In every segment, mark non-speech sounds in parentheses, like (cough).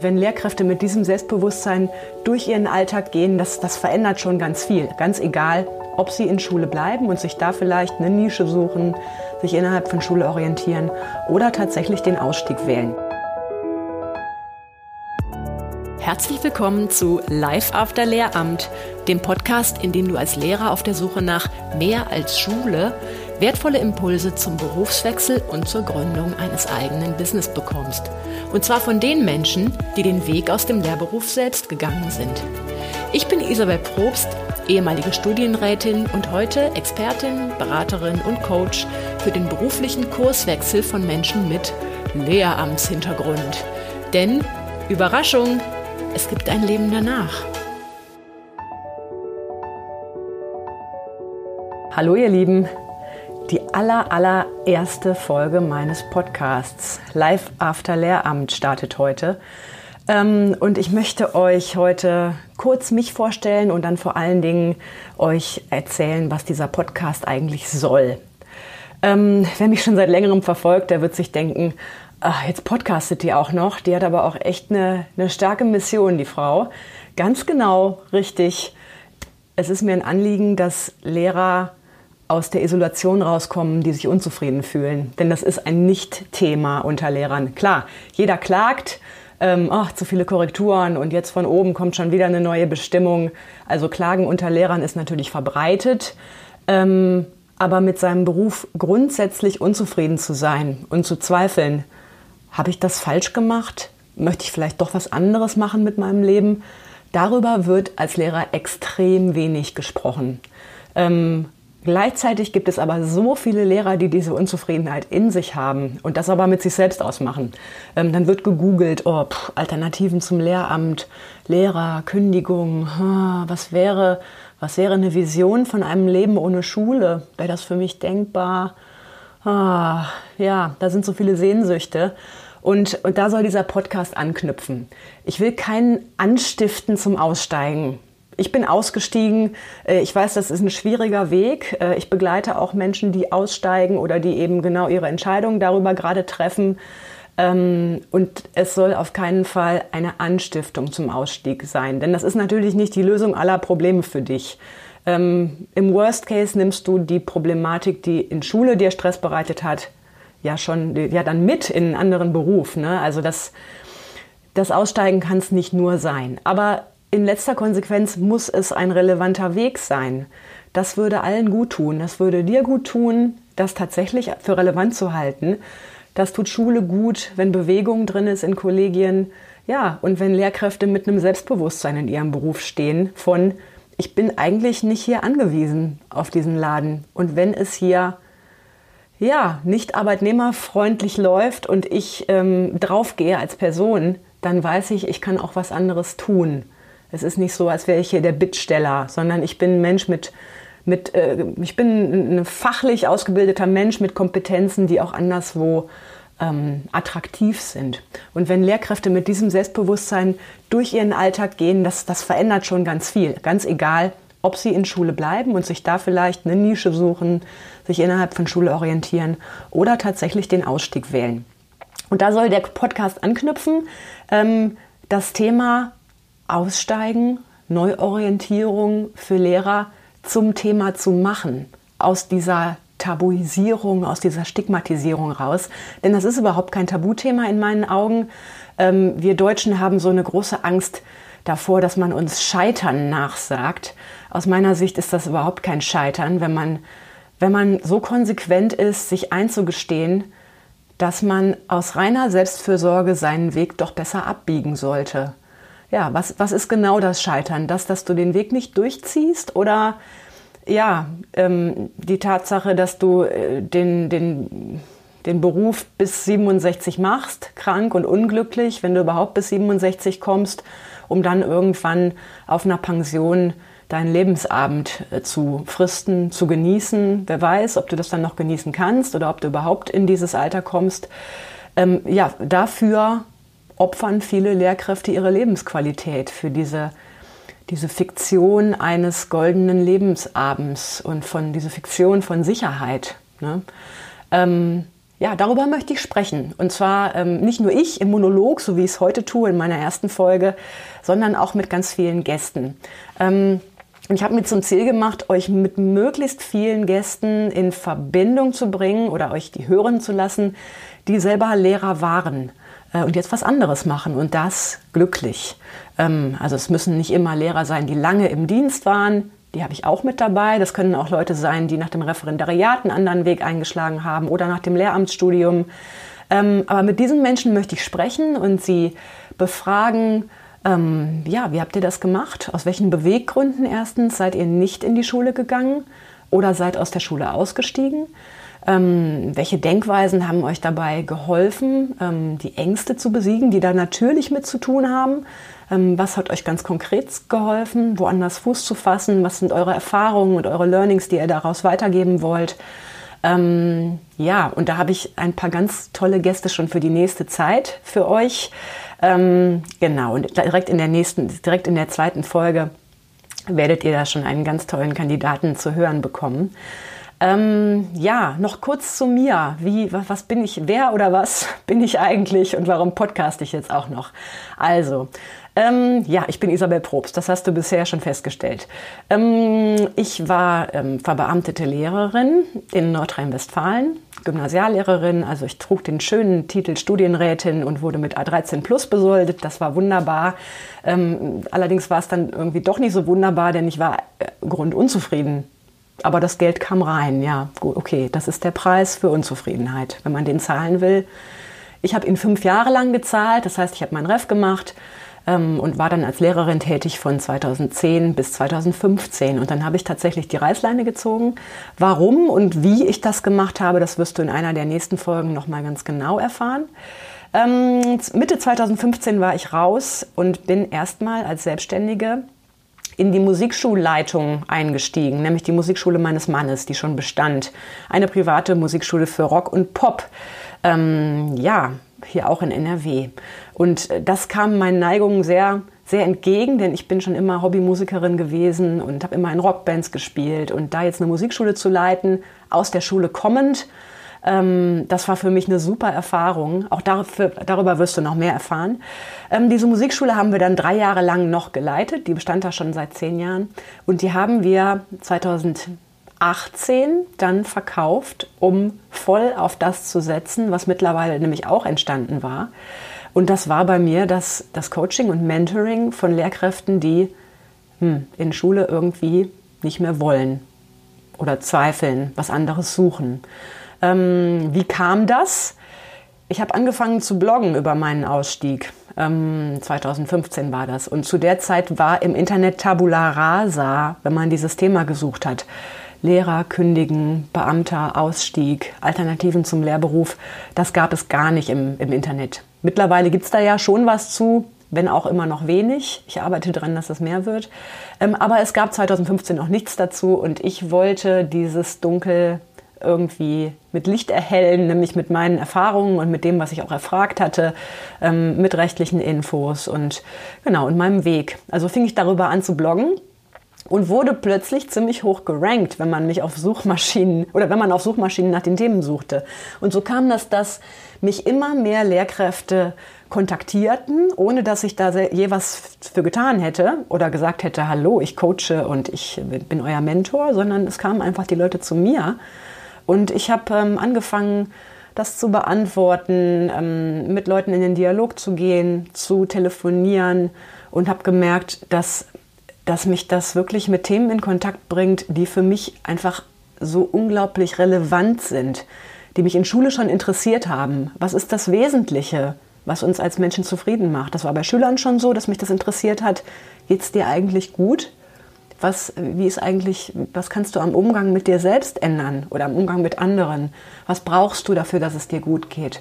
Wenn Lehrkräfte mit diesem Selbstbewusstsein durch ihren Alltag gehen, das, das verändert schon ganz viel. Ganz egal, ob sie in Schule bleiben und sich da vielleicht eine Nische suchen, sich innerhalb von Schule orientieren oder tatsächlich den Ausstieg wählen. Herzlich willkommen zu Live After Lehramt, dem Podcast, in dem du als Lehrer auf der Suche nach mehr als Schule wertvolle Impulse zum Berufswechsel und zur Gründung eines eigenen Business bekommst. Und zwar von den Menschen, die den Weg aus dem Lehrberuf selbst gegangen sind. Ich bin Isabel Probst, ehemalige Studienrätin und heute Expertin, Beraterin und Coach für den beruflichen Kurswechsel von Menschen mit Lehramtshintergrund. Denn, Überraschung, es gibt ein Leben danach. Hallo ihr Lieben, die aller, allererste Folge meines Podcasts Live After Lehramt startet heute. Ähm, und ich möchte euch heute kurz mich vorstellen und dann vor allen Dingen euch erzählen, was dieser Podcast eigentlich soll. Ähm, wer mich schon seit längerem verfolgt, der wird sich denken, ach, jetzt podcastet die auch noch. Die hat aber auch echt eine, eine starke Mission, die Frau. Ganz genau richtig. Es ist mir ein Anliegen, dass Lehrer aus der Isolation rauskommen, die sich unzufrieden fühlen. Denn das ist ein Nicht-Thema unter Lehrern. Klar, jeder klagt, ähm, ach, zu viele Korrekturen und jetzt von oben kommt schon wieder eine neue Bestimmung. Also Klagen unter Lehrern ist natürlich verbreitet. Ähm, aber mit seinem Beruf grundsätzlich unzufrieden zu sein und zu zweifeln, habe ich das falsch gemacht? Möchte ich vielleicht doch was anderes machen mit meinem Leben? Darüber wird als Lehrer extrem wenig gesprochen. Ähm, Gleichzeitig gibt es aber so viele Lehrer, die diese Unzufriedenheit in sich haben und das aber mit sich selbst ausmachen. Ähm, dann wird gegoogelt, oh, pff, Alternativen zum Lehramt, Lehrer, Kündigung, was wäre, was wäre eine Vision von einem Leben ohne Schule? Wäre das für mich denkbar? Ah, ja, da sind so viele Sehnsüchte. Und, und da soll dieser Podcast anknüpfen. Ich will keinen anstiften zum Aussteigen. Ich bin ausgestiegen. Äh, ich weiß, das ist ein schwieriger Weg. Äh, ich begleite auch Menschen, die aussteigen oder die eben genau ihre Entscheidungen darüber gerade treffen. Ähm, und es soll auf keinen Fall eine Anstiftung zum Ausstieg sein, denn das ist natürlich nicht die Lösung aller Probleme für dich. Ähm, Im Worst Case nimmst du die Problematik, die in Schule dir Stress bereitet hat, ja schon ja dann mit in einen anderen Beruf. Ne? Also das, das Aussteigen kann es nicht nur sein. Aber in letzter Konsequenz muss es ein relevanter Weg sein. Das würde allen gut tun. Das würde dir gut tun, das tatsächlich für relevant zu halten. Das tut Schule gut, wenn Bewegung drin ist in Kollegien. Ja, und wenn Lehrkräfte mit einem Selbstbewusstsein in ihrem Beruf stehen von, ich bin eigentlich nicht hier angewiesen auf diesen Laden. Und wenn es hier ja, nicht arbeitnehmerfreundlich läuft und ich ähm, draufgehe als Person, dann weiß ich, ich kann auch was anderes tun. Es ist nicht so, als wäre ich hier der Bittsteller, sondern ich bin ein Mensch mit, mit äh, ich bin ein fachlich ausgebildeter Mensch mit Kompetenzen, die auch anderswo ähm, attraktiv sind. Und wenn Lehrkräfte mit diesem Selbstbewusstsein durch ihren Alltag gehen, das, das verändert schon ganz viel. Ganz egal, ob sie in Schule bleiben und sich da vielleicht eine Nische suchen, sich innerhalb von Schule orientieren oder tatsächlich den Ausstieg wählen. Und da soll der Podcast anknüpfen. Ähm, das Thema Aussteigen, Neuorientierung für Lehrer zum Thema zu machen, aus dieser Tabuisierung, aus dieser Stigmatisierung raus. Denn das ist überhaupt kein Tabuthema in meinen Augen. Ähm, wir Deutschen haben so eine große Angst davor, dass man uns Scheitern nachsagt. Aus meiner Sicht ist das überhaupt kein Scheitern, wenn man, wenn man so konsequent ist, sich einzugestehen, dass man aus reiner Selbstfürsorge seinen Weg doch besser abbiegen sollte ja, was, was ist genau das Scheitern? Das, dass du den Weg nicht durchziehst oder ja, ähm, die Tatsache, dass du äh, den, den, den Beruf bis 67 machst, krank und unglücklich, wenn du überhaupt bis 67 kommst, um dann irgendwann auf einer Pension deinen Lebensabend äh, zu fristen, zu genießen. Wer weiß, ob du das dann noch genießen kannst oder ob du überhaupt in dieses Alter kommst. Ähm, ja, dafür opfern viele Lehrkräfte ihre Lebensqualität für diese, diese Fiktion eines goldenen Lebensabends und von diese Fiktion von Sicherheit. Ne? Ähm, ja, darüber möchte ich sprechen. Und zwar ähm, nicht nur ich im Monolog, so wie ich es heute tue in meiner ersten Folge, sondern auch mit ganz vielen Gästen. Ähm, und ich habe mir zum Ziel gemacht, euch mit möglichst vielen Gästen in Verbindung zu bringen oder euch die hören zu lassen, die selber Lehrer waren äh, und jetzt was anderes machen und das glücklich. Ähm, also es müssen nicht immer Lehrer sein, die lange im Dienst waren. Die habe ich auch mit dabei. Das können auch Leute sein, die nach dem Referendariat einen anderen Weg eingeschlagen haben oder nach dem Lehramtsstudium. Ähm, aber mit diesen Menschen möchte ich sprechen und sie befragen, ähm, ja, wie habt ihr das gemacht? Aus welchen Beweggründen erstens seid ihr nicht in die Schule gegangen oder seid aus der Schule ausgestiegen? Ähm, welche Denkweisen haben euch dabei geholfen, ähm, die Ängste zu besiegen, die da natürlich mit zu tun haben? Ähm, was hat euch ganz konkret geholfen, woanders Fuß zu fassen? Was sind eure Erfahrungen und eure Learnings, die ihr daraus weitergeben wollt? Ähm, ja, und da habe ich ein paar ganz tolle Gäste schon für die nächste Zeit für euch. Ähm, genau, und direkt in der nächsten, direkt in der zweiten Folge werdet ihr da schon einen ganz tollen Kandidaten zu hören bekommen. Ähm, ja, noch kurz zu mir. Wie, was bin ich, wer oder was (laughs) bin ich eigentlich und warum podcast ich jetzt auch noch? Also, ähm, ja, ich bin Isabel Probst, das hast du bisher schon festgestellt. Ähm, ich war ähm, verbeamtete Lehrerin in Nordrhein-Westfalen, Gymnasiallehrerin, also ich trug den schönen Titel Studienrätin und wurde mit A13 Plus besoldet, das war wunderbar. Ähm, allerdings war es dann irgendwie doch nicht so wunderbar, denn ich war äh, grundunzufrieden aber das Geld kam rein, ja, gut, okay, das ist der Preis für Unzufriedenheit, wenn man den zahlen will. Ich habe ihn fünf Jahre lang gezahlt, das heißt, ich habe meinen Ref gemacht ähm, und war dann als Lehrerin tätig von 2010 bis 2015. Und dann habe ich tatsächlich die Reißleine gezogen. Warum und wie ich das gemacht habe, das wirst du in einer der nächsten Folgen nochmal ganz genau erfahren. Ähm, Mitte 2015 war ich raus und bin erstmal als Selbstständige in die Musikschulleitung eingestiegen, nämlich die Musikschule meines Mannes, die schon bestand. Eine private Musikschule für Rock und Pop. Ähm, ja, hier auch in NRW. Und äh, das kam meinen Neigungen sehr, sehr entgegen, denn ich bin schon immer Hobbymusikerin gewesen und habe immer in Rockbands gespielt. Und da jetzt eine Musikschule zu leiten, aus der Schule kommend, ähm, das war für mich eine super Erfahrung. Auch dafür, darüber wirst du noch mehr erfahren. Ähm, diese Musikschule haben wir dann drei Jahre lang noch geleitet. Die bestand da schon seit zehn Jahren. Und die haben wir 2018 dann verkauft, um voll auf das zu setzen, was mittlerweile nämlich auch entstanden war. Und das war bei mir das, das Coaching und Mentoring von Lehrkräften, die hm, in Schule irgendwie nicht mehr wollen oder zweifeln, was anderes suchen. Ähm, wie kam das? Ich habe angefangen zu bloggen über meinen Ausstieg. Ähm, 2015 war das. Und zu der Zeit war im Internet Tabula Rasa, wenn man dieses Thema gesucht hat. Lehrer kündigen, Beamter, Ausstieg, Alternativen zum Lehrberuf, das gab es gar nicht im, im Internet. Mittlerweile gibt es da ja schon was zu, wenn auch immer noch wenig. Ich arbeite daran, dass es mehr wird. Ähm, aber es gab 2015 noch nichts dazu und ich wollte dieses Dunkel irgendwie mit Licht erhellen, nämlich mit meinen Erfahrungen und mit dem, was ich auch erfragt hatte, ähm, mit rechtlichen Infos und genau, und meinem Weg. Also fing ich darüber an zu bloggen und wurde plötzlich ziemlich hoch gerankt, wenn man mich auf Suchmaschinen oder wenn man auf Suchmaschinen nach den Themen suchte. Und so kam das, dass mich immer mehr Lehrkräfte kontaktierten, ohne dass ich da je was für getan hätte oder gesagt hätte, hallo, ich coache und ich bin euer Mentor, sondern es kamen einfach die Leute zu mir und ich habe ähm, angefangen, das zu beantworten, ähm, mit Leuten in den Dialog zu gehen, zu telefonieren und habe gemerkt, dass, dass mich das wirklich mit Themen in Kontakt bringt, die für mich einfach so unglaublich relevant sind, die mich in Schule schon interessiert haben. Was ist das Wesentliche, was uns als Menschen zufrieden macht? Das war bei Schülern schon so, dass mich das interessiert hat. Geht es dir eigentlich gut? Was, wie ist eigentlich, was kannst du am Umgang mit dir selbst ändern oder am Umgang mit anderen? Was brauchst du dafür, dass es dir gut geht?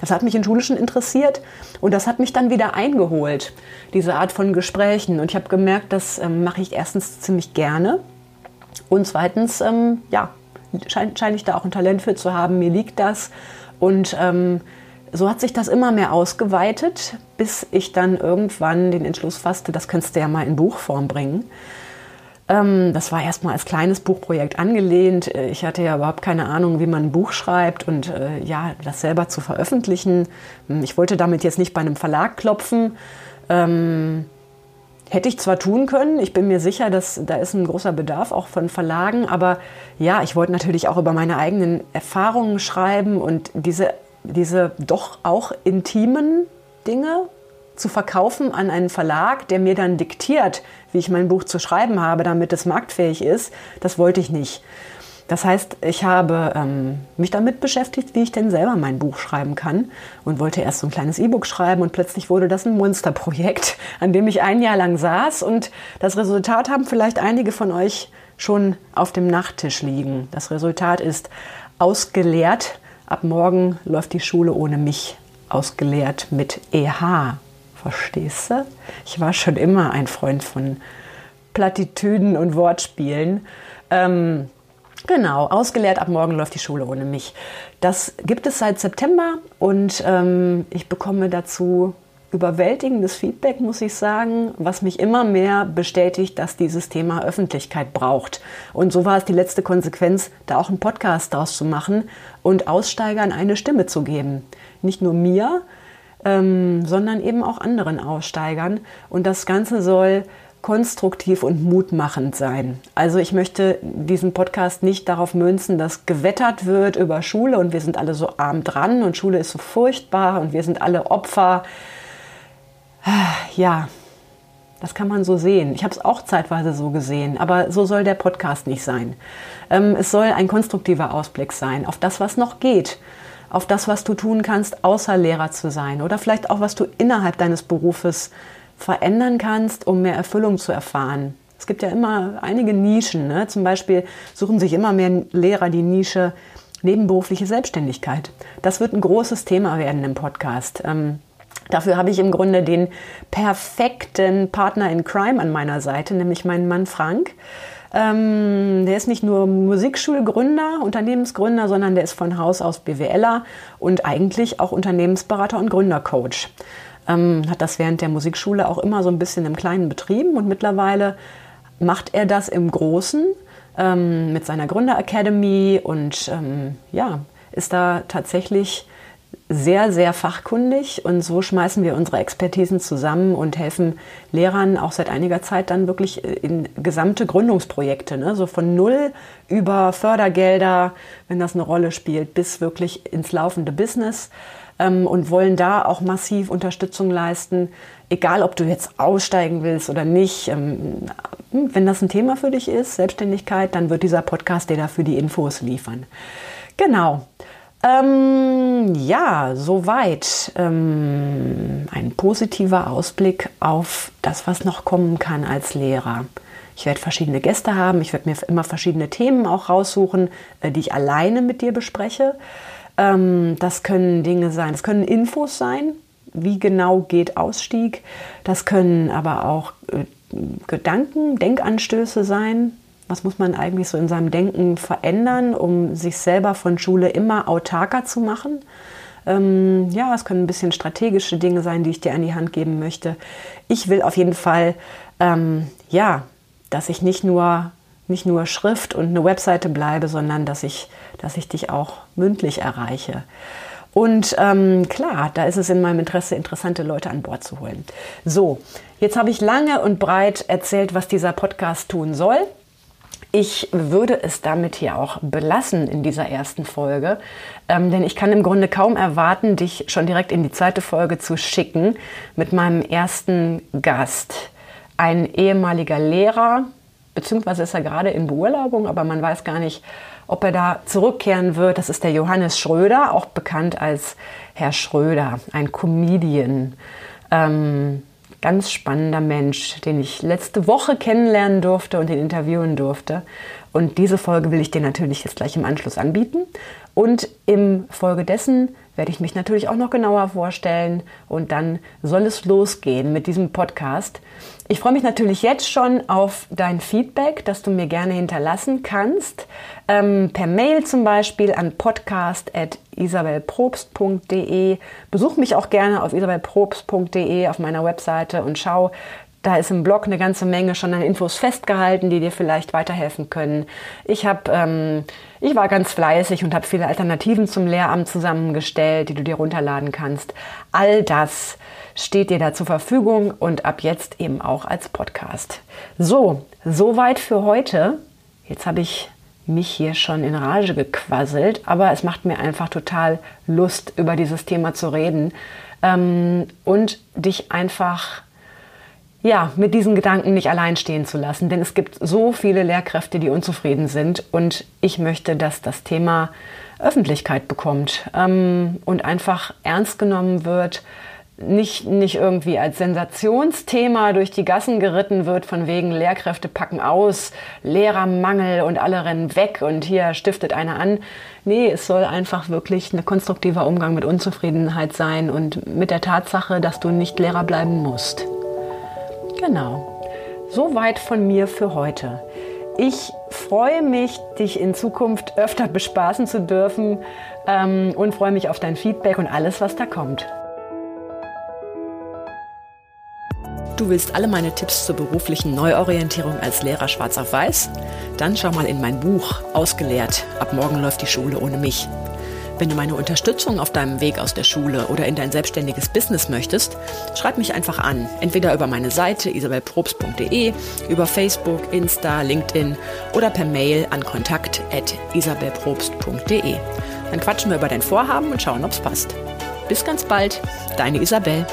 Das hat mich in Schule schon interessiert und das hat mich dann wieder eingeholt, diese Art von Gesprächen. Und ich habe gemerkt, das ähm, mache ich erstens ziemlich gerne und zweitens, ähm, ja, scheine schein ich da auch ein Talent für zu haben. Mir liegt das und ähm, so hat sich das immer mehr ausgeweitet, bis ich dann irgendwann den Entschluss fasste, das kannst du ja mal in Buchform bringen. Ähm, das war erstmal als kleines Buchprojekt angelehnt. Äh, ich hatte ja überhaupt keine Ahnung, wie man ein Buch schreibt und äh, ja, das selber zu veröffentlichen. Hm, ich wollte damit jetzt nicht bei einem Verlag klopfen. Ähm, hätte ich zwar tun können, ich bin mir sicher, dass da ist ein großer Bedarf auch von Verlagen, aber ja, ich wollte natürlich auch über meine eigenen Erfahrungen schreiben und diese, diese doch auch intimen Dinge zu verkaufen an einen Verlag, der mir dann diktiert, wie ich mein Buch zu schreiben habe, damit es marktfähig ist, das wollte ich nicht. Das heißt, ich habe ähm, mich damit beschäftigt, wie ich denn selber mein Buch schreiben kann und wollte erst so ein kleines E-Book schreiben und plötzlich wurde das ein Monsterprojekt, (laughs) an dem ich ein Jahr lang saß und das Resultat haben vielleicht einige von euch schon auf dem Nachttisch liegen. Das Resultat ist ausgeleert. Ab morgen läuft die Schule ohne mich. Ausgeleert mit EH. Verstehst du? Ich war schon immer ein Freund von Plattitüden und Wortspielen. Ähm, genau, ausgeleert, ab morgen läuft die Schule ohne mich. Das gibt es seit September und ähm, ich bekomme dazu überwältigendes Feedback, muss ich sagen, was mich immer mehr bestätigt, dass dieses Thema Öffentlichkeit braucht. Und so war es die letzte Konsequenz, da auch einen Podcast daraus zu machen und Aussteigern eine Stimme zu geben. Nicht nur mir, ähm, sondern eben auch anderen Aussteigern. Und das Ganze soll konstruktiv und mutmachend sein. Also ich möchte diesen Podcast nicht darauf münzen, dass gewettert wird über Schule und wir sind alle so arm dran und Schule ist so furchtbar und wir sind alle Opfer. Ja, das kann man so sehen. Ich habe es auch zeitweise so gesehen, aber so soll der Podcast nicht sein. Ähm, es soll ein konstruktiver Ausblick sein auf das, was noch geht auf das, was du tun kannst, außer Lehrer zu sein oder vielleicht auch, was du innerhalb deines Berufes verändern kannst, um mehr Erfüllung zu erfahren. Es gibt ja immer einige Nischen. Ne? Zum Beispiel suchen sich immer mehr Lehrer die Nische nebenberufliche Selbstständigkeit. Das wird ein großes Thema werden im Podcast. Ähm, dafür habe ich im Grunde den perfekten Partner in Crime an meiner Seite, nämlich meinen Mann Frank. Ähm, der ist nicht nur Musikschulgründer, Unternehmensgründer, sondern der ist von Haus aus BWLer und eigentlich auch Unternehmensberater und Gründercoach. Ähm, hat das während der Musikschule auch immer so ein bisschen im Kleinen betrieben und mittlerweile macht er das im Großen ähm, mit seiner Gründer Academy und ähm, ja, ist da tatsächlich sehr, sehr fachkundig und so schmeißen wir unsere Expertisen zusammen und helfen Lehrern auch seit einiger Zeit dann wirklich äh, in gesamte Gründungsprojekte, ne? so von null über Fördergelder, wenn das eine Rolle spielt, bis wirklich ins laufende Business ähm, und wollen da auch massiv Unterstützung leisten, egal ob du jetzt aussteigen willst oder nicht. Ähm, wenn das ein Thema für dich ist, Selbstständigkeit, dann wird dieser Podcast dir dafür die Infos liefern. Genau. Ähm, ja, soweit ähm, ein positiver Ausblick auf das, was noch kommen kann als Lehrer. Ich werde verschiedene Gäste haben, ich werde mir immer verschiedene Themen auch raussuchen, äh, die ich alleine mit dir bespreche. Ähm, das können Dinge sein, das können Infos sein, wie genau geht Ausstieg. Das können aber auch äh, Gedanken, Denkanstöße sein, was muss man eigentlich so in seinem Denken verändern, um sich selber von Schule immer autarker zu machen? Ähm, ja, es können ein bisschen strategische Dinge sein, die ich dir an die Hand geben möchte. Ich will auf jeden Fall, ähm, ja, dass ich nicht nur, nicht nur Schrift und eine Webseite bleibe, sondern dass ich, dass ich dich auch mündlich erreiche. Und ähm, klar, da ist es in meinem Interesse, interessante Leute an Bord zu holen. So, jetzt habe ich lange und breit erzählt, was dieser Podcast tun soll. Ich würde es damit hier auch belassen in dieser ersten Folge, ähm, denn ich kann im Grunde kaum erwarten, dich schon direkt in die zweite Folge zu schicken mit meinem ersten Gast. Ein ehemaliger Lehrer, beziehungsweise ist er gerade in Beurlaubung, aber man weiß gar nicht, ob er da zurückkehren wird. Das ist der Johannes Schröder, auch bekannt als Herr Schröder, ein Comedian. Ähm, ganz spannender Mensch, den ich letzte Woche kennenlernen durfte und ihn interviewen durfte. Und diese Folge will ich dir natürlich jetzt gleich im Anschluss anbieten. Und im Folge dessen werde ich mich natürlich auch noch genauer vorstellen und dann soll es losgehen mit diesem Podcast. Ich freue mich natürlich jetzt schon auf dein Feedback, das du mir gerne hinterlassen kannst. Ähm, per Mail zum Beispiel an podcast.isabelprobst.de. Besuch mich auch gerne auf isabelprobst.de auf meiner Webseite und schau Da ist im Blog eine ganze Menge schon an Infos festgehalten, die dir vielleicht weiterhelfen können. Ich habe, ähm, ich war ganz fleißig und habe viele Alternativen zum Lehramt zusammengestellt, die du dir runterladen kannst. All das steht dir da zur Verfügung und ab jetzt eben auch als Podcast. So, soweit für heute. Jetzt habe ich mich hier schon in Rage gequasselt, aber es macht mir einfach total Lust, über dieses Thema zu reden ähm, und dich einfach ja, mit diesen Gedanken nicht allein stehen zu lassen. Denn es gibt so viele Lehrkräfte, die unzufrieden sind. Und ich möchte, dass das Thema Öffentlichkeit bekommt ähm, und einfach ernst genommen wird. Nicht, nicht irgendwie als Sensationsthema durch die Gassen geritten wird, von wegen Lehrkräfte packen aus, Lehrermangel und alle rennen weg und hier stiftet einer an. Nee, es soll einfach wirklich ein konstruktiver Umgang mit Unzufriedenheit sein und mit der Tatsache, dass du nicht Lehrer bleiben musst. Genau. Soweit von mir für heute. Ich freue mich, dich in Zukunft öfter bespaßen zu dürfen ähm, und freue mich auf dein Feedback und alles, was da kommt. Du willst alle meine Tipps zur beruflichen Neuorientierung als Lehrer schwarz auf weiß? Dann schau mal in mein Buch Ausgelehrt. Ab morgen läuft die Schule ohne mich. Wenn du meine Unterstützung auf deinem Weg aus der Schule oder in dein selbstständiges Business möchtest, schreib mich einfach an. Entweder über meine Seite isabelprobst.de, über Facebook, Insta, LinkedIn oder per Mail an kontakt.isabelprobst.de. Dann quatschen wir über dein Vorhaben und schauen, ob's passt. Bis ganz bald, deine Isabel.